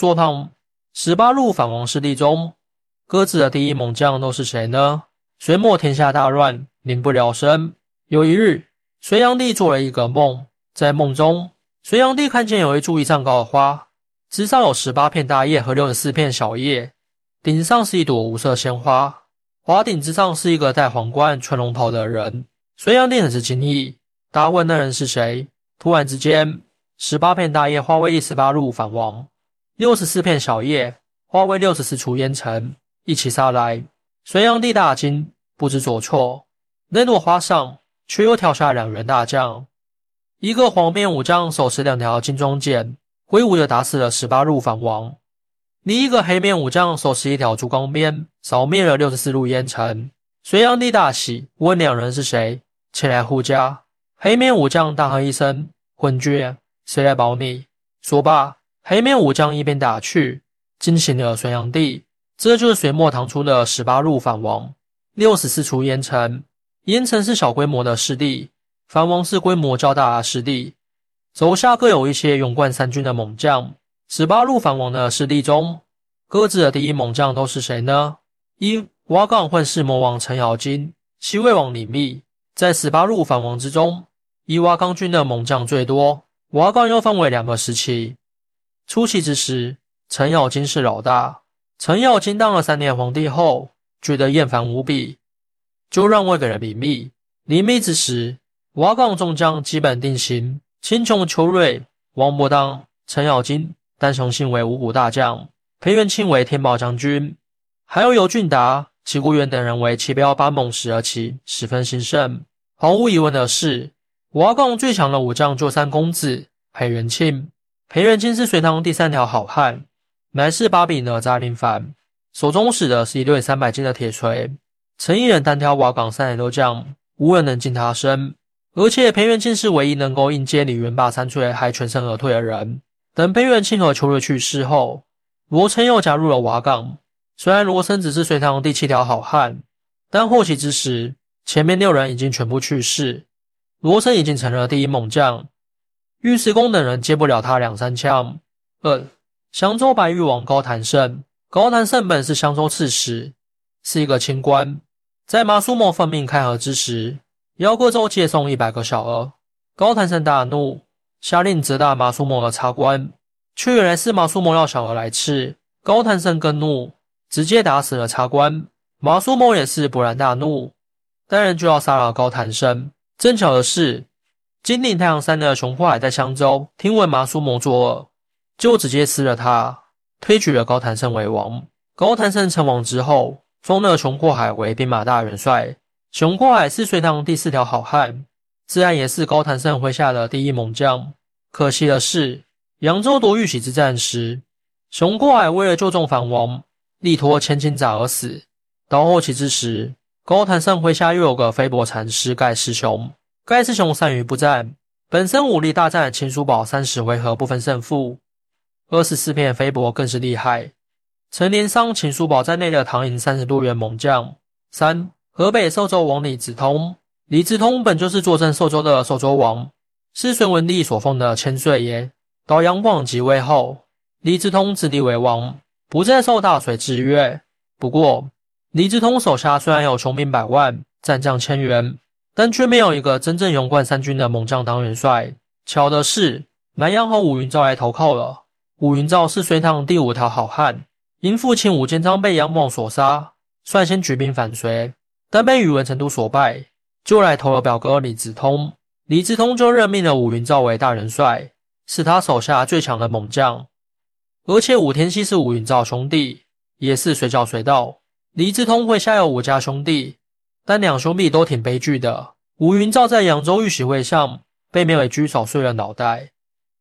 说胖十八路反王势力中，各自的第一猛将都是谁呢？隋末天下大乱，民不聊生。有一日，隋炀帝做了一个梦，在梦中，隋炀帝看见有一株一丈高的花，枝上有十八片大叶和六十四片小叶，顶上是一朵五色鲜花，花顶之上是一个戴皇冠、穿龙袍的人。隋炀帝很是惊异，答问那人是谁。突然之间，十八片大叶化为一十八路反王，六十四片小叶化为六十四处烟尘，一起杀来。隋炀帝大惊，不知所措。那朵花上却又跳下两员大将，一个黄面武将手持两条金装剑，挥舞着打死了十八路反王；另一个黑面武将手持一条竹钢鞭，扫灭了六十四路烟尘。隋炀帝大喜，问两人是谁，前来护驾。黑面武将大喝一声：“昏君，谁来保你？”说罢，黑面武将一边打去，惊醒了隋炀帝。这就是隋末唐初的十八路反王，六十四处烟尘。烟尘是小规模的势力，反王是规模较大的势力。手下各有一些勇冠三军的猛将。十八路反王的势力中，各自的第一猛将都是谁呢？一瓦岗混世魔王程咬金，西魏王李密，在十八路反王之中。以瓦岗军的猛将最多，瓦岗又分为两个时期。初期之时，程咬金是老大。程咬金当了三年皇帝后，觉得厌烦无比，就让位给了李密。李密之时，瓦岗众将基本定型，秦琼、邱瑞、王伯当、程咬金、单雄信为五虎大将，裴元庆为天宝将军，还有尤俊达、齐固远等人为七彪八猛士而起，十分兴盛。毫无疑问的是。瓦岗最强的武将就三公子裴元庆。裴元庆是隋唐第三条好汉，乃是八比哪吒林凡，手中使的是一对三百斤的铁锤。曾一人单挑瓦岗三百多将，无人能近他身。而且裴元庆是唯一能够应接李元霸三锤还全身而退的人。等裴元庆和邱瑞去世后，罗琛又加入了瓦岗。虽然罗琛只是隋唐第七条好汉，但获悉之时，前面六人已经全部去世。罗琛已经成了第一猛将，尉迟恭等人接不了他两三枪。二襄州白玉王高谭胜，高谭胜本是襄州刺史，是一个清官。在马苏莫奉命开河之时，邀各州借送一百个小儿。高谭胜大怒，下令责打马苏莫的差官，却原来是马苏莫要小儿来吃。高谭胜更怒，直接打死了差官。马苏莫也是勃然大怒，当然就要杀了高谭胜。正巧的是，金陵太阳山的熊祸海在襄州听闻麻叔谋作恶，就直接吃了他，推举了高谭胜为王。高谭胜称王之后，封了熊祸海为兵马大元帅。熊祸海是隋唐第四条好汉，自然也是高谭胜麾下的第一猛将。可惜的是，扬州夺玉玺之战时，熊祸海为了救众反王，力托千斤闸而死。到后期之时，高谭胜麾下又有个飞薄禅师盖师兄，盖师兄善于不战，本身武力大战秦叔宝三十回合不分胜负，二十四片飞薄更是厉害，曾连伤秦叔宝在内的唐营三十多员猛将。三河北寿州王李子通，李子通本就是坐镇寿州的寿州王，是隋文帝所封的千岁爷。到杨广即位后，李子通自立为王，不再受大隋制约。不过。李志通手下虽然有雄兵百万、战将千员，但却没有一个真正勇冠三军的猛将当元帅。巧的是，南阳和武云昭来投靠了。武云昭是隋唐第五条好汉，因父亲武建章被杨广所杀，率先举兵反隋，但被宇文成都所败，就来投了表哥李子通。李子通就任命了武云昭为大元帅，是他手下最强的猛将。而且武天锡是武云昭兄弟，也是随叫随到。李志通麾下有五家兄弟，但两兄弟都挺悲剧的。吴云照在扬州玉玺会上被梅尾居扫碎了脑袋，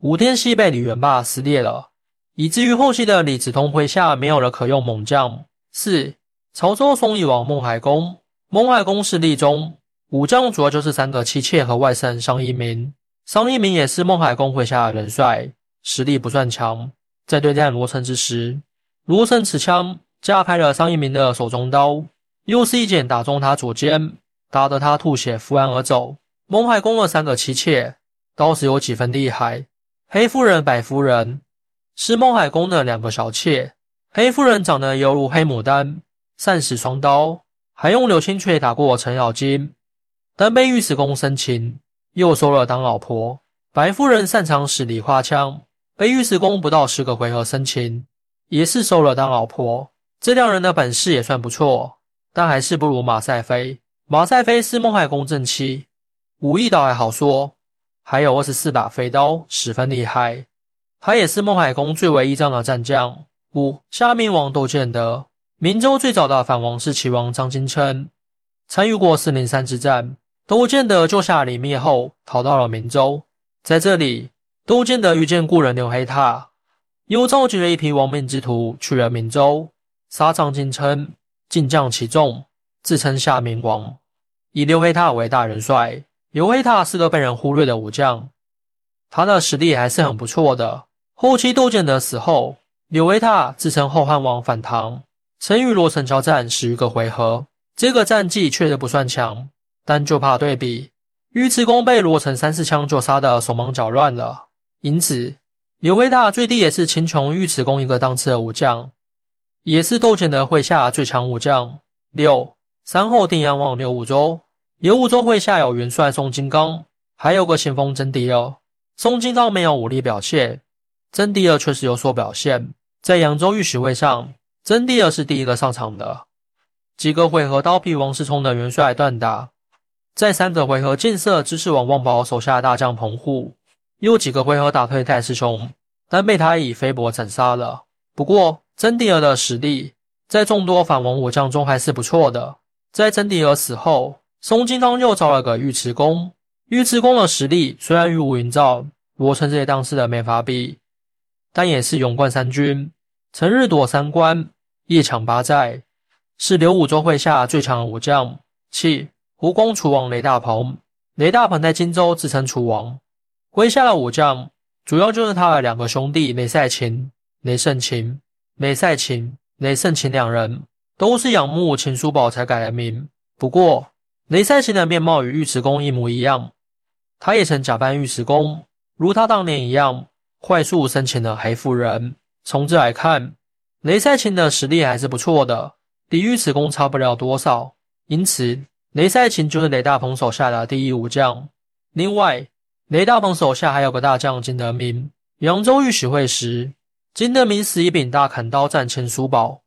吴天锡被李元霸撕裂了，以至于后期的李子通麾下没有了可用猛将。四潮州松义王孟海公，孟海公势力中武将主要就是三个妻妾和外甥商一民。商一民也是孟海公麾下的元帅，实力不算强。在对战罗成之时，罗成持枪。架开了商一民的手中刀，又是一剑打中他左肩，打得他吐血扶岸而走。孟海公的三个妻妾，倒是有几分厉害。黑夫人、白夫人是孟海公的两个小妾。黑夫人长得犹如黑牡丹，善使双刀，还用流星锤打过程咬金，但被尉迟恭生擒，又收了当老婆。白夫人擅长使梨花枪，被尉迟恭不到十个回合生擒，也是收了当老婆。这两人的本事也算不错，但还是不如马赛飞。马赛飞是孟海公正妻，武艺倒还好说，还有二十四把飞刀，十分厉害。他也是孟海公最为依仗的战将。五夏明王窦建德，明州最早的反王是齐王张金琛，参与过四零三之战。窦建德救下李密后，逃到了明州。在这里，窦建德遇见故人刘黑闼，又召集了一批亡命之徒去了明州，杀张金琛，进将其众，自称夏明王，以刘黑闼为大元帅。刘黑闼是个被人忽略的武将，他的实力还是很不错的。后期窦建德死后。刘黑闼自称后汉王反唐，曾与罗成交战十余个回合。这个战绩确实不算强，但就怕对比，尉迟恭被罗成三四枪就杀得手忙脚乱了。因此，刘黑闼最低也是秦琼尉迟恭一个档次的武将，也是窦建德麾下最强武将。六三后定阳王刘武周，刘武周麾下有元帅宋金刚，还有个先锋曾迪尔。宋金刚没有武力表现，曾迪尔确实有所表现。在扬州御史会上，曾迪尔是第一个上场的。几个回合刀劈王世充的元帅断打，在三个回合建设知识王旺宝手下大将彭护，又几个回合打退戴师兄，但被他以飞帛斩杀了。不过，曾迪尔的实力在众多反王武将中还是不错的。在曾迪尔死后，宋金刚又招了个尉迟恭。尉迟恭的实力虽然与武云照、罗成这些当世的没法比。但也是勇冠三军，曾日夺三关，夜抢八寨，是刘武周麾下最强的武将。七胡公楚王雷大鹏，雷大鹏在荆州自称楚王，麾下的武将主要就是他的两个兄弟雷赛勤、雷胜勤。雷赛琴、雷胜琴两人都是仰慕秦叔宝才改的名。不过，雷赛琴的面貌与尉迟恭一模一样，他也曾假扮尉迟恭，如他当年一样。快速生擒了黑夫人。从这来看，雷赛琴的实力还是不错的，比尉迟恭差不了多少。因此，雷赛琴就是雷大鹏手下的第一武将。另外，雷大鹏手下还有个大将金德明。扬州御史会时，金德明使一柄大砍刀战秦叔宝，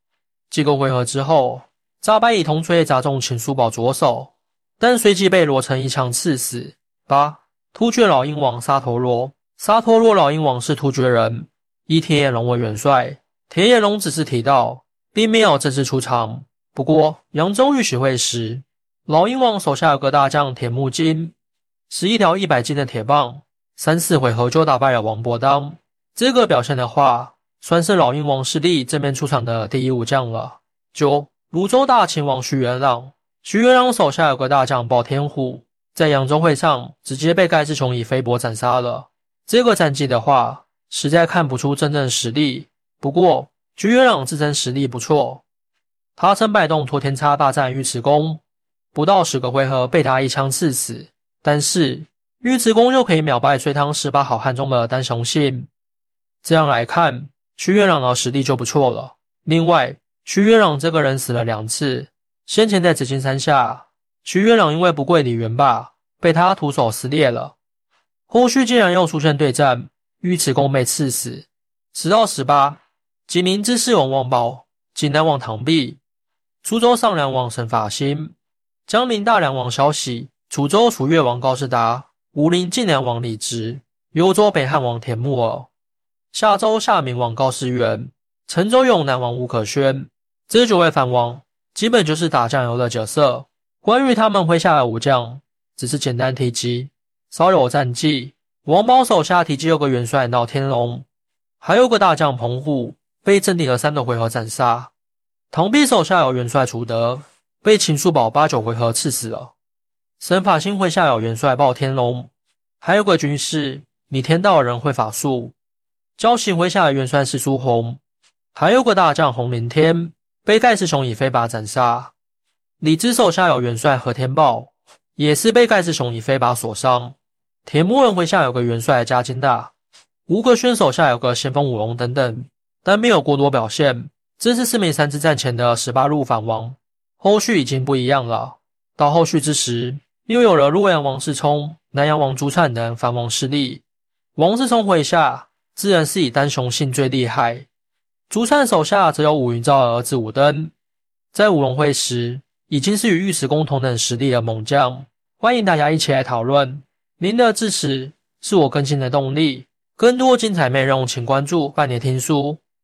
几个回合之后，扎白以铜锤砸中秦叔宝左手，但随即被罗成一枪刺死。八突厥老鹰王沙陀罗。沙陀罗老鹰王是突厥人，以铁眼龙为元帅。铁眼龙只是提到，并没有正式出场。不过，扬州御史会时，老鹰王手下有个大将铁木金，使一条一百斤的铁棒，三四回合就打败了王伯当。这个表现的话，算是老鹰王势力正面出场的第一武将了。九泸州大秦王徐元朗，徐元朗手下有个大将宝天虎，在扬州会上直接被盖世雄以飞帛斩杀了。这个战绩的话，实在看不出真正实力。不过，徐元朗自身实力不错，他曾摆动托天叉大战尉迟恭，不到十个回合被他一枪刺死。但是，尉迟恭又可以秒败隋唐十八好汉中的单雄信。这样来看，徐元朗的实力就不错了。另外，徐元朗这个人死了两次，先前在紫金山下，徐元朗因为不跪李元霸，被他徒手撕裂了。后续竟然又出现对战，尉迟恭被刺死。十到十八，济宁知事王旺宝，济南王唐弼，苏州上梁王沈法兴，江陵大梁王萧喜，楚州楚越王高士达，武陵晋梁王李直，幽州北汉王田木儿，夏州夏明王高士元，陈州永南王吴可轩。这九位藩王基本就是打酱油的角色。关于他们麾下的武将，只是简单提及。稍有战绩，王宝手下提及有个元帅闹天龙，还有个大将彭护被镇定了三个回合斩杀。唐弼手下有元帅楚德，被秦叔宝八九回合刺死了。沈法兴麾下有元帅暴天龙，还有个军师李天道人会法术。焦行麾下的元帅是苏洪，还有个大将洪灵天，被盖世雄以飞靶斩杀。李治手下有元帅何天豹，也是被盖世雄以飞靶所伤。铁木人麾下有个元帅加金大，吴克轩手下有个先锋五龙等等，但没有过多表现。这是四面三之战前的十八路反王，后续已经不一样了。到后续之时，又有了洛阳王世充、南阳王朱灿等反王势力。王世充麾下自然是以单雄信最厉害，朱灿手下则有武云昭儿子武登，在五龙会时已经是与尉迟恭同等实力的猛将。欢迎大家一起来讨论。您的支持是我更新的动力，更多精彩内容请关注半年听书。